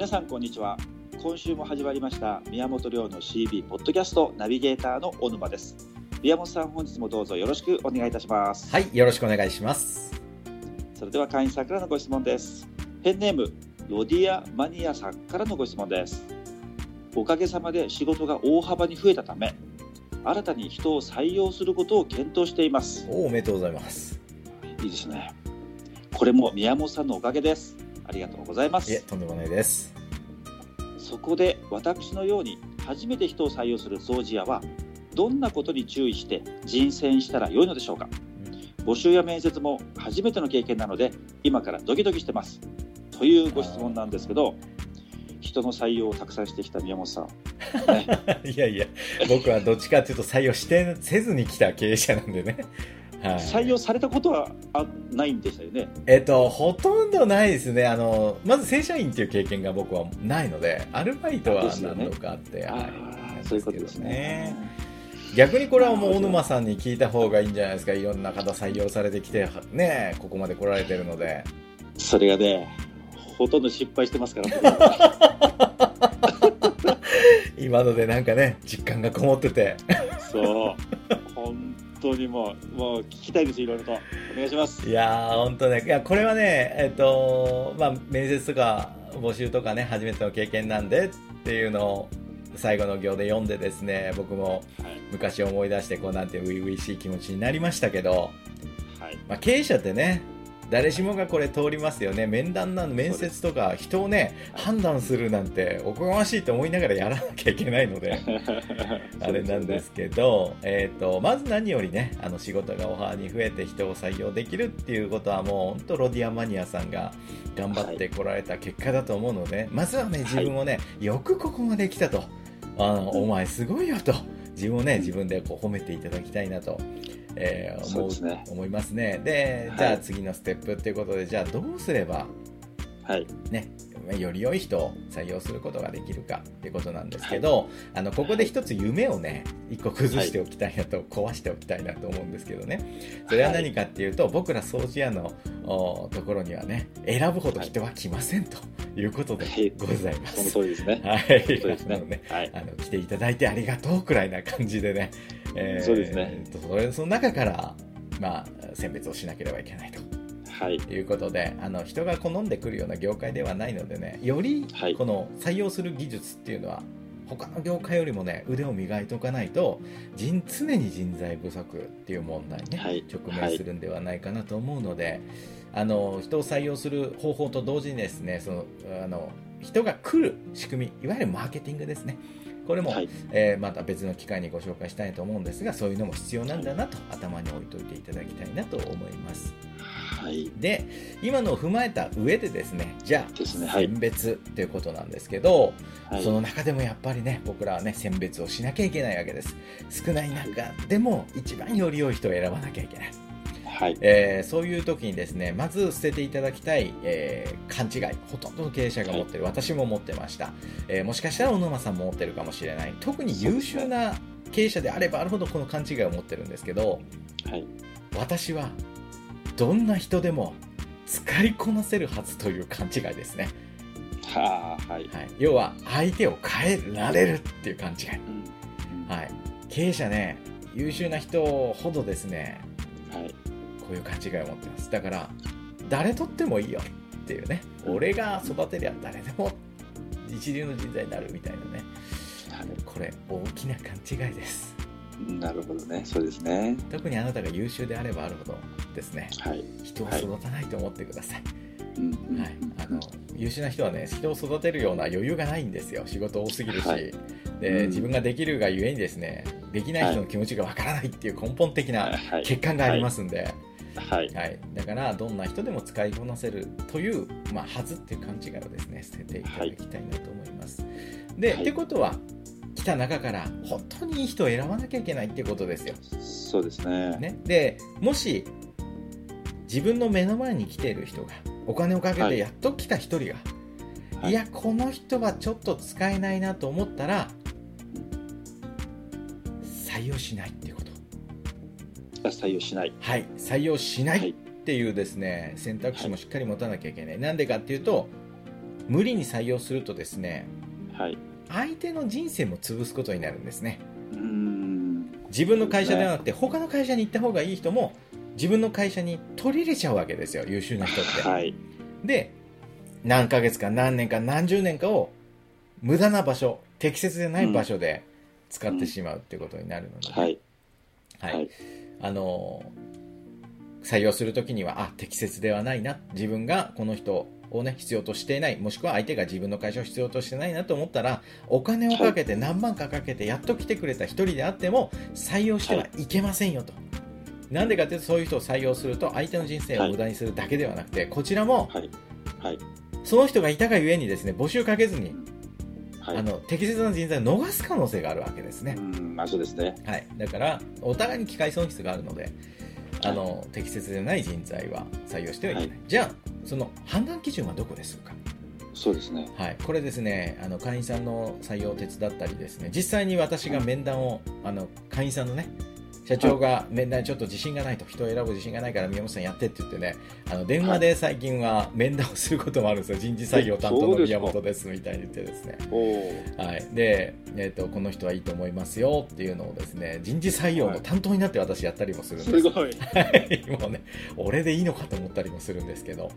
皆さんこんにちは。今週も始まりました宮本亮の CB ポッドキャストナビゲーターの小沼です。宮本さん本日もどうぞよろしくお願いいたします。はい、よろしくお願いします。それでは会員さんからのご質問です。ペンネームロディアマニアさんからのご質問です。おかげさまで仕事が大幅に増えたため新たに人を採用することを検討しています。おおめでとうございます。いいですね。これも宮本さんのおかげです。ありがとうございます。いえ、とんでもないです。そこで私のように初めて人を採用する掃除屋はどんなことに注意して人選したら良いのでしょうか？募集や面接も初めての経験なので今からドキドキしてます。というご質問なんですけど人の採用をたくさんしてきた宮本さん、ね、いやいや、僕はどっちかというと採用してせずに来た経営者なんでね。はい、採用されたことはあないんでしたよね？えっと、ほとんどないですね。あの、まず正社員っていう経験が僕はないので、アルバイトは何度かあって、あはいーそういうことですね。逆にこれはもう小沼さんに聞いた方がいいんじゃないですか。いろんな方採用されてきて、ね、ここまで来られてるので。それがねほとんど失敗してますから 今のでなんかね、実感がこもってて。そう本当にもうもう聞きたいですいろいろと。お願いします。いやー、本当ね、いや、これはね、えっと、まあ、面接とか募集とかね、初めての経験なんでっていうのを最後の行で読んでですね、僕もはい。昔思い出して、こうなんて初々しい気持ちになりましたけど、はい。まあ、経営者ってね、誰しもがこれ通りますよね。面談なの、面接とか人をね、判断するなんておこがましいと思いながらやらなきゃいけないので、あれなんですけど、えっ、と、まず何よりね、あの仕事がオファーに増えて人を採用できるっていうことはもう本当ロディアマニアさんが頑張ってこられた結果だと思うので、まずはね、自分をね、よくここまで来たと。あの、お前すごいよと。自分をね、自分でこう褒めていただきたいなと。えー思うそうね。思いますね。で、はい。じゃあ次のステップっていうことで、じゃあどうすればはい。ね、より良い人を採用することができるかってことなんですけど、あのここで一つ夢をね一個崩しておきたいなと、壊しておきたいなと思うんですけどね。それは何かっていうと、僕ら掃除屋のおところにはね選ぶほど人は来ませんということではい。ございまそのす。通りですね。はい、そうですね。あのねはい。あの来ていただいてありがとうくらいな感じでね、えーそうですね。それその中から、まあ、選別をしなければいけないと。はい。ということであの人が好んでくるような業界ではないのでねよりはい。この採用する技術っていうのは他の業界よりもね腕を磨いておかないと人常に人材不足っていう問題にね、はい。直面するんではないかなと思うので、あの人を採用する方法と同時にですねそのあの人が来る仕組みいわゆるマーケティングですねこれも、はい。えーまた別の機会にご紹介したいと思うんですがそういうのも必要なんだなと頭に置いといていただきたいなと思います。はい。で今のを踏まえた上でですねじゃあ、ねはい。選別っていうことなんですけど、はい。その中でもやっぱりね僕らはね選別をしなきゃいけないわけです。少ない中でも一番より良い人を選ばなきゃいけない、はい。えーそういう時にですねまず捨てていただきたい、えー勘違いほとんどの経営者が持ってる、私も持ってました、えーもしかしたら小沼さんも持ってるかもしれない。特に優秀な経営者であればあるほどこの勘違いを持ってるんですけどはい。私はどんな人でも使いこなせるはずという勘違いですね、はあはい。はい、要は相手を変えられるっていう勘違い、うん。はい、経営者ね優秀な人ほどですねはい。こういう勘違いを持ってます。だから誰とってもいいよっていうね。俺が育てりゃ誰でも一流の人材になるみたいなね。これ大きな勘違いです。なるほどね。そうですね。特にあなたが優秀であればあるほどですね。はい。人を育たないと思ってください、うん。うんはい、あの優秀な人はね人を育てるような余裕がないんですよ。仕事多すぎるし、はい。でうん。自分ができるがゆえにですねできない人の気持ちがわからないっていう根本的なはい。欠陥がありますんで、はい。はい。だからどんな人でも使いこなせるという、まあ、はずっていう勘違いをですね捨てていただきたいなと思います、で、はい。ってことは来た中から本当にいい人を選ばなきゃいけないっていうことですよ。そうですね。ね、でもし自分の目の前に来ている人がお金をかけはい。てやっと来た一人が、はい。い、やこの人はちょっと使えないなと思ったら採用しない採用しない。はい採用しなはい。いっていうですね選択肢もしっかり持たなきゃいけない、なんでかっていうと無理に採用するとですねはい。相手の人生も潰すことになるんですね。うーん。自分の会社ではなくて他の会社に行った方がいい人も自分の会社に取り入れちゃうわけですよ優秀な人って、はい。で何ヶ月か何年か何十年かを無駄な場所適切でない場所で使ってしまうっていうことになるので、はい。はい。はい。あの採用するときにはあ適切ではないな。自分がこの人をね必要としていない。もしくは相手が自分の会社を必要としてないなと思ったらお金をかけて何万かかけてやっと来てくれた一人であっても採用してはいけませんよと、なんでかというとそういう人を採用すると相手の人生を無駄にするだけではなくて、こちらもはい。はい。その人がいたがゆえにですね募集かけずに、はい。あの適切な人材を逃す可能性があるわけですね。う、ん、まあそうですね。はい、だからお互いに機会損失があるのであの適切でない人材は採用してはいけない、はい。じゃあその判断基準はどこですか、そうですね。はい、これですねあの会員さんの採用を手伝ったりですね。実際に私が面談をあの会員さんのね社長が面談にちょっと自信がないと人を選ぶ自信がないから宮本さんやってって言ってねあの電話で最近は面談をすることもあるんですよ。人事採用担当の宮本ですみたいに言ってですね。はい、で、えーと、この人はいいと思いますよっていうのをですね人事採用の担当になって私やったりもするんです。はい。もうね俺でいいのかと思ったりもするんですけど、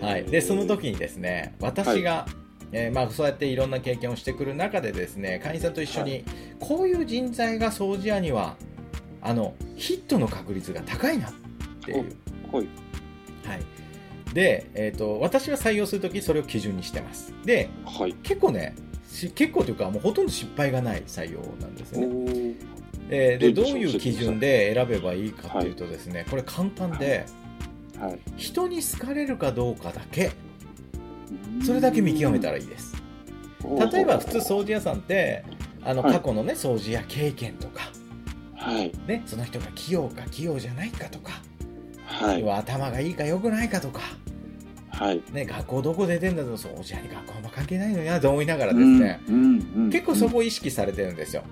はい、でその時にですね私が、えーまあ、そうやっていろんな経験をしてくる中でですね会員さんと一緒に、はこういう人材が掃除屋にはあのヒットの確率が高いなっていう、はい。はい、で、えー、と私は採用する時それを基準にしてます。ではい。結構ねし結構というかもうほとんど失敗がない採用なんですね、ーえー。でどういう基準で選べばいいかっていうとですね、これ簡単で、はい。人に好かれるかどうかだけ。それだけ見極めたらいいです。例えば普通掃除屋さんってあのはい。過去のね掃除屋経験とか、はい。ね、その人が器用か器用じゃないかとか、はい。要は頭がいいか良くないかとか、はい。ね、学校どこ出てんだと掃除屋に学校も関係ないのになと思いながらですね、うん。うん。うん結構そこを意識されてるんですよ、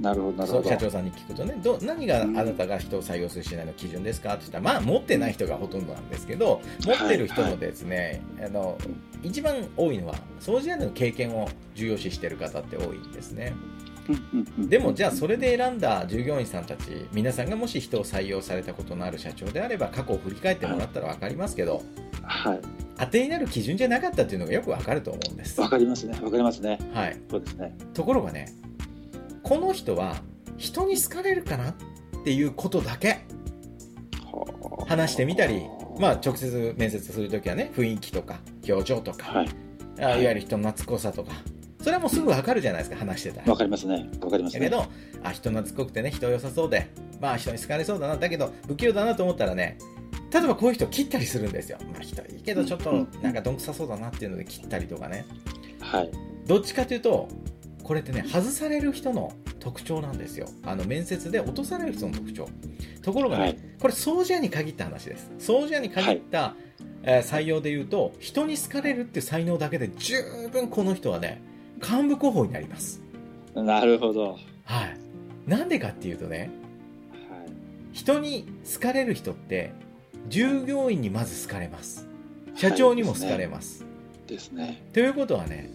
なるほど、なるほど。そう社長さんに聞くとねど何があなたが人を採用するしないの基準ですか？って言ったらまあ持ってない人がほとんどなんですけど持ってる人のですね、あの一番多いのは掃除屋の経験を重要視してる方って多いんですねでもじゃあそれで選んだ従業員さんたち皆さんがもし人を採用されたことのある社長であれば過去を振り返ってもらったら分かりますけどはい。当てになる基準じゃなかったっていうのがよく分かると思うんです、わかりますね。わかりますね。はい、そうですね。ところがねこの人は人に好かれるかなっていうことだけはあ話してみたり、まあ、直接面接するときはね雰囲気とか表情とか、はい。あいわゆる人懐っこさとかそれはもうすぐ分かるじゃないですか話してたら。わかりますね。わかりますね。だけどあ人懐っこくてね人良さそうで。まあ人に好かれそうだな。だけど不器用だなと思ったらね例えばこういう人切ったりするんですよ、まあ、人いいけどちょっとなんかどんくさそうだなっていうので切ったりとかね。はい。どっちかというとこれってね外される人の特徴なんですよ。あの面接で落とされる人の特徴。ところがね、はい。これ掃除屋に限った話です。掃除屋に限った、えー採用で言うと人に好かれるっていう才能だけで十分この人はね幹部候補になります。なるほど。はい。なんでかっていうとねはい。人に好かれる人って従業員にまず好かれます。社長にも好かれます、ですね。ということはね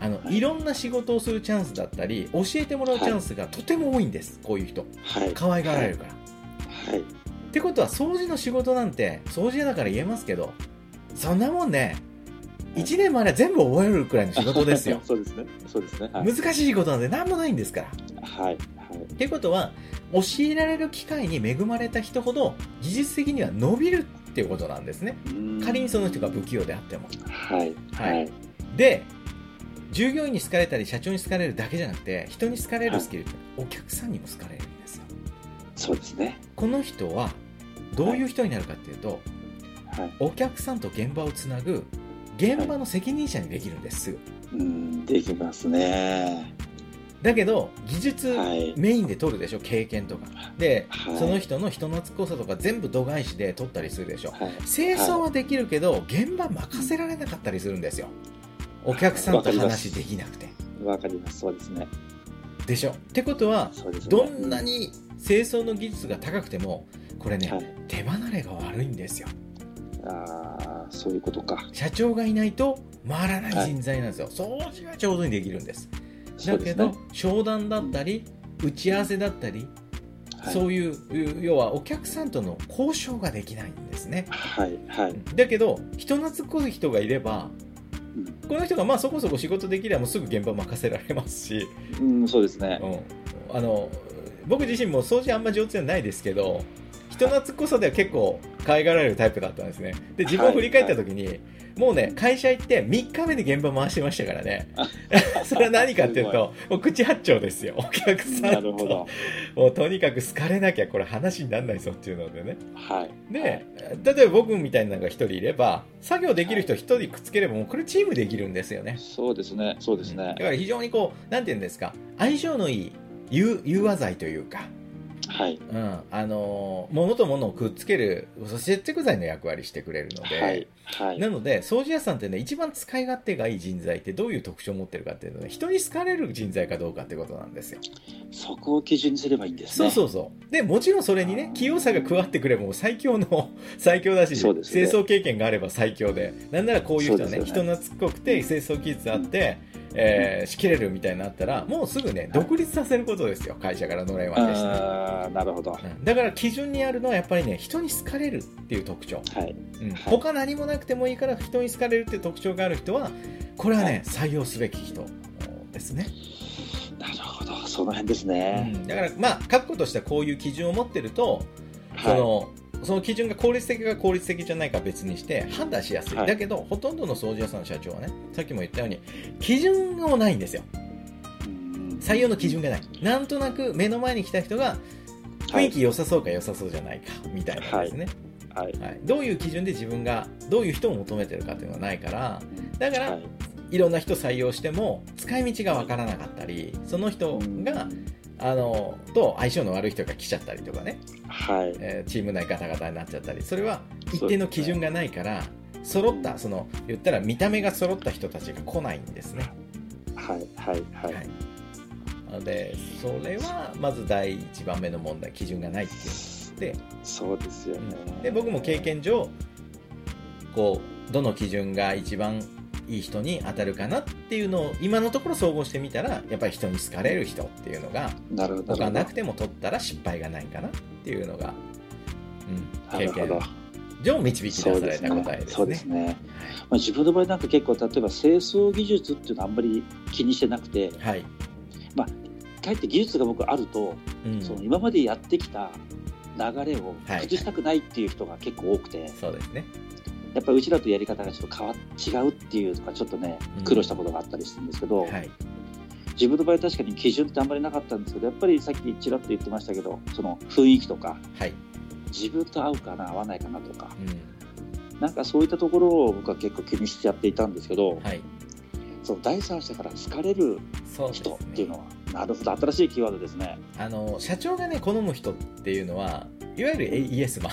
あの、はい。いろんな仕事をするチャンスだったり教えてもらうチャンスがとても多いんです、こういう人。はい。可愛がられるから、はい。ってことは掃除の仕事なんて掃除屋だから言えますけどそんなもんね1年まで全部覚えるくらいの仕事ですよ そうですね。そうですね。はい。難しい仕事なんて何もないんですからはい。はい。っていうことは教えられる機会に恵まれた人ほど技術的には伸びるっていうことなんですねうん仮にその人が不器用であってもはい。ははいい。で従業員に好かれたり社長に好かれるだけじゃなくて人に好かれるスキルってお客さんにも好かれるんですよそうですね。この人はどういう人になるかっていうと、はい。お客さんと現場をつなぐ現場の責任者にできるんです、うん、できますね。だけど技術はい。メインで取るでしょ経験とかで、はいその人の人懐っこさとか全部度外視で取ったりするでしょはい。清掃はできるけど、現場任せられなかったりするんですよお客さんと話できなくてわかります。そうですね。でしょってことは。どんなに清掃の技術が高くてもこれね、はい。手離れが悪いんですよああ、そういうことか。社長がいないと回らない人材なんですよ、掃除は上手にできるんです。だけど、商談だったり打ち合わせだったり、はい。そういう要はお客さんとの交渉ができないんですね。はいはい。だけど人懐っこい人がいればうん。この人がまあそこそこ仕事できればもうすぐ現場任せられますし、うん、そうですね。う。ん、あの僕自身も掃除あんま上手じゃないですけど人懐っこさでは結構可愛がられるタイプだったんですね。で自分を振り返った時に、もうね会社行って3日目で現場回してましたからね。それは何かっていうともう口八丁ですよお客さなんるほとど。もうとにかく好かれなきゃこれ話にならないぞっていうのでね。はい。で、例えば僕みたいなのが1人いれば作業できる人1人くっつければもうこれチームできるんですよね。そうですね。そうですね。だ。から非常にこうなんていうんですか。相性のいい融融和剤というかはい。うん、あのー物と物をくっつける接着剤の役割してくれるので、はい。はい。なので掃除屋さんってね一番使い勝手がいい人材ってどういう特徴を持ってるかっていうのは人に好かれる人材かどうかってことなんですよ、そこを基準にすればいいんですね。そうそうそうでもちろんそれにね器用さが加わってくればもう最強の 最強だし、ね清掃経験があれば最強でなんならこういう人はねそうですよ人懐っこくて清掃技術あって、えー仕切れるみたいになったらもうすぐね独立させることですよ会社からのれん分けして。ねああ、なるほど。はうん。だから基準にあるのはやっぱりね人に好かれるっていう特徴、い。うん。はい。他何もなくてもいいから人に好かれるっていう特徴がある人はこれはね、採用すべき人ですね、なるほど。その辺ですうね。ん。だからまあ確固としてはこういう基準を持ってると、そはのその基準が効率的か効率的じゃないか別にして判断しやすい、はい。だけどほとんどの掃除屋さんの社長はねさっきも言ったように基準がないんですよ。採用の基準がない。なんとなく目の前に来た人が雰囲気良さそうか良さそうじゃないかみたいなんですね、はい。はい、どういう基準で自分がどういう人を求めてるかっていうのはないからだから、はい。い、ろんな人採用しても使い道がわからなかったりその人が、あのと相性の悪い人が来ちゃったりとかね、はい。えーチーム内ガタガタになっちゃったりそれは一定の基準がないから揃ったその言ったら見た目が揃った人たちが来ないんですね、はい。はい。はい。はいなのでそれはまず第一番目の問題基準がないっていうのでそうですよね。で僕も経験上こうどの基準が一番いい人に当たるかなっていうのを今のところ総合してみたらやっぱり人に好かれる人っていうのが。他なくても取ったら失敗がないかなっていうのが、うん、経験。上導き出された答えですね。そうですね。まあ、自分の場合なんか結構例えば清掃技術っていうのはあんまり気にしてなくて、はい、かえって技術が僕あると、うん、その今までやってきた流れをはい崩したくないっていう人が結構多くて、そうですね。やっぱりうちらとやり方がちょっと変わっ違うっていうとかちょっとねうん。苦労したことがあったりするんですけど、はい、自分の場合確かに基準ってあんまりなかったんですけどやっぱりさっきちらっと言ってましたけどその雰囲気とかはい、自分と合うかな合わないかなとかうなんかそういったところを僕は結構気にしてやっていたんですけど、ん、はい、その第三者から好かれる人っていうね。のは、なるほど新しいキーワードですね。あの社長がね好む人っていうのはいわゆるイエスマン、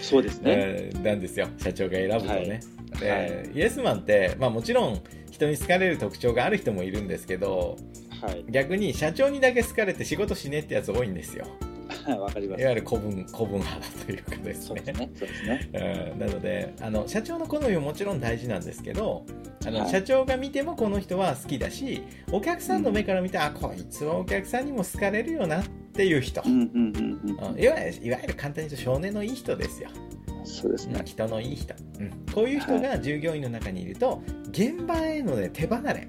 そうですね、えーなんですよ。社長が選ぶとね。ではイエスマンって、まあ、もちろん人に好かれる特徴がある人もいるんですけどはい。逆に社長にだけ好かれて仕事しねえってやつ多いんですよ。わかります。いわゆる古文古文派だというかですね。そうですね。ね うん。なのであの社長の好みももちろん大事なんですけどあの、はい。社長が見てもこの人は好きだしお客さんの目から見て、あこいつはお客さんにも好かれるよなっていう人、うんうんうんうん。うん。いわゆる簡単に言うと少年のいい人ですよ、そうですね。人のいい人、うん。こういう人が従業員の中にいると現場への、ね、手離れ。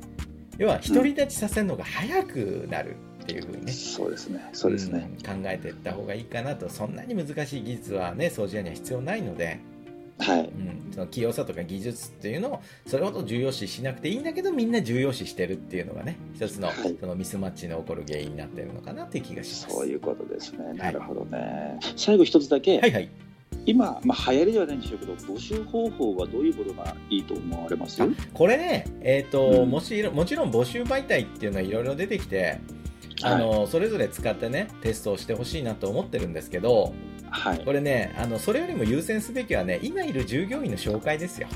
要は独り立ちさせるのが早くなるっていうふうにね、そうですね。そうですね、うん。考えていった方がいいかなと。そんなに難しい技術はね掃除屋には必要ないので、はい。うん、その器用さとか技術っていうのをそれほど重要視しなくていいんだけどみんな重要視してるっていうのがね一つの,、はい。そのミスマッチの起こる原因になってるのかなっていう気がします。そういうことですね。なるほどね、最後一つだけ、はいはい。今、まあ、流行りではないんでしょうけど募集方法はどういうことがいいと思われます？あこれねえっ、と、うん。もしもちろん募集媒体っていうのはいろいろ出てきてあの、それぞれ使ってねテストをしてほしいなと思ってるんですけどはい。これねあのそれよりも優先すべきはね今いる従業員の紹介ですよ。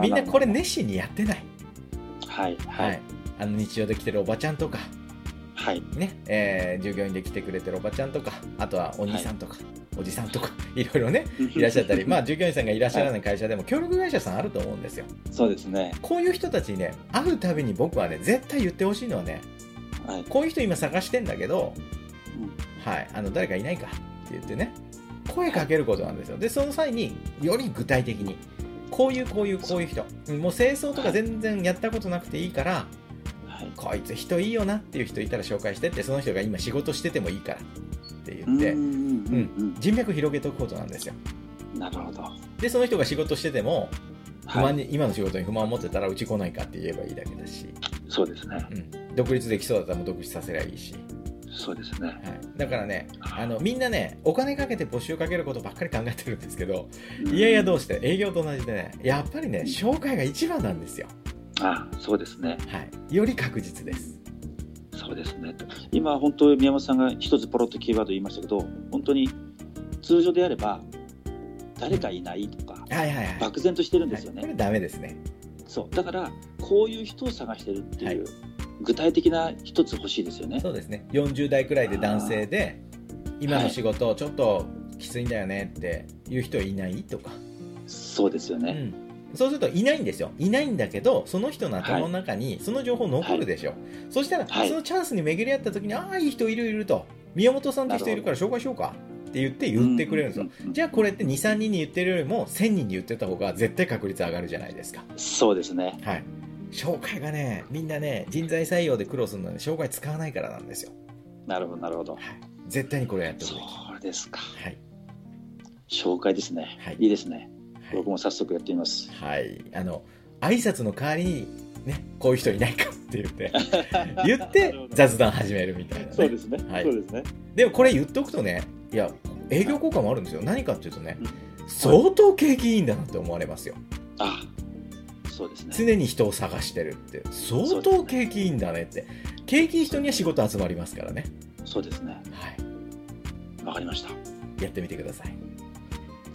みんなこれる熱心にやってない。ほどはい。ははい。い、あの日常で来てるおばちゃんとか、はい。ねえー従業員で来てくれてるおばちゃんとかあとはお兄さんとか、おじさんとか いろいろね いらっしゃったり、まあ、従業員さんがいらっしゃらない会社でも協力会社さんあると思うんですよ。そうですね。こういう人たちにね会うたびに僕はね絶対言ってほしいのはねはい。こういう人今探してんだけど、うん。はい、あの誰かいないか言ってね声かけることなんですよでその際により具体的にこういうこういうこういう人うんもう清掃とか全然やったことなくていいからはい。こいつ人いいよなっていう人いたら紹介してってその人が今仕事しててもいいからってう言ってんうんうん人脈広げておくことなんですようん。なるほど。でその人が仕事してても不はい。満に、今の仕事に不満を持ってたらうち来ないかって言えばいいだけだし、そうですね。うん、独立できそうだったらもう独立させりゃいいし、そうですね。はい、だからねあのみんなねお金かけて募集かけることばっかり考えてるんですけどいやいやどうして営業と同じでねやっぱりね紹介が一番なんですよ、あそうですね。はい、より確実です。そうですね。今、本当、宮本さんが一つポロッとキーワード言いましたけど、本当に通常であれば、誰かいないとか、はいはいはい。漠然としてるんですよね。はい。これダメですね。そう。だから、こういう人を探してるっていう、はい具体的な一つ欲しいですよね。そうですね。40代くらいで男性で今の仕事ちょっときついんだよねっていう人いないとか、そうですよね。うん、そうするといないんですよ。いないんだけどその人の頭の中にその情報残るでしょ、そしたら、はい。そのチャンスに巡り合った時にああいい人いるいると。宮本さんって人いるから紹介しようかって言って言ってくれるんですよ、うううんじゃあこれって23人に言ってるよりも1000人に言ってた方が絶対確率上がるじゃないですか。そうですね。はい紹介がねみんなね人材採用で苦労するのは、ね、紹介使わないからなんですよ、なるほど、なるほど。はい、絶対にこれやっておくべきそうですか。はい、紹介ですね。はいいいですね。はい僕も早速やってみます。はい、あの挨拶の代わりに、ね、こういう人いないかって言って 言って雑談始めるみたいな、ね、そうですね。はいそうですね。でもこれ言っとくとねいや営業効果もあるんですよ何かっていうとねうん相当景気いいんだなって思われますよあそうですね。常に人を探してるって相当景気いいんだねって景気いい人には仕事集まりますからねそうですね。はいわかりました。やってみてください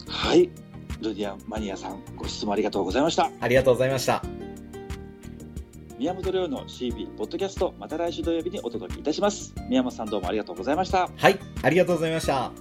はい。ルディアマニアさん、ご質問ありがとうございました。ありがとうございました宮本亮の CB ポッドキャスト、また来週土曜日にお届けいたします。宮本さんどうもありがとうございました。はいありがとうございました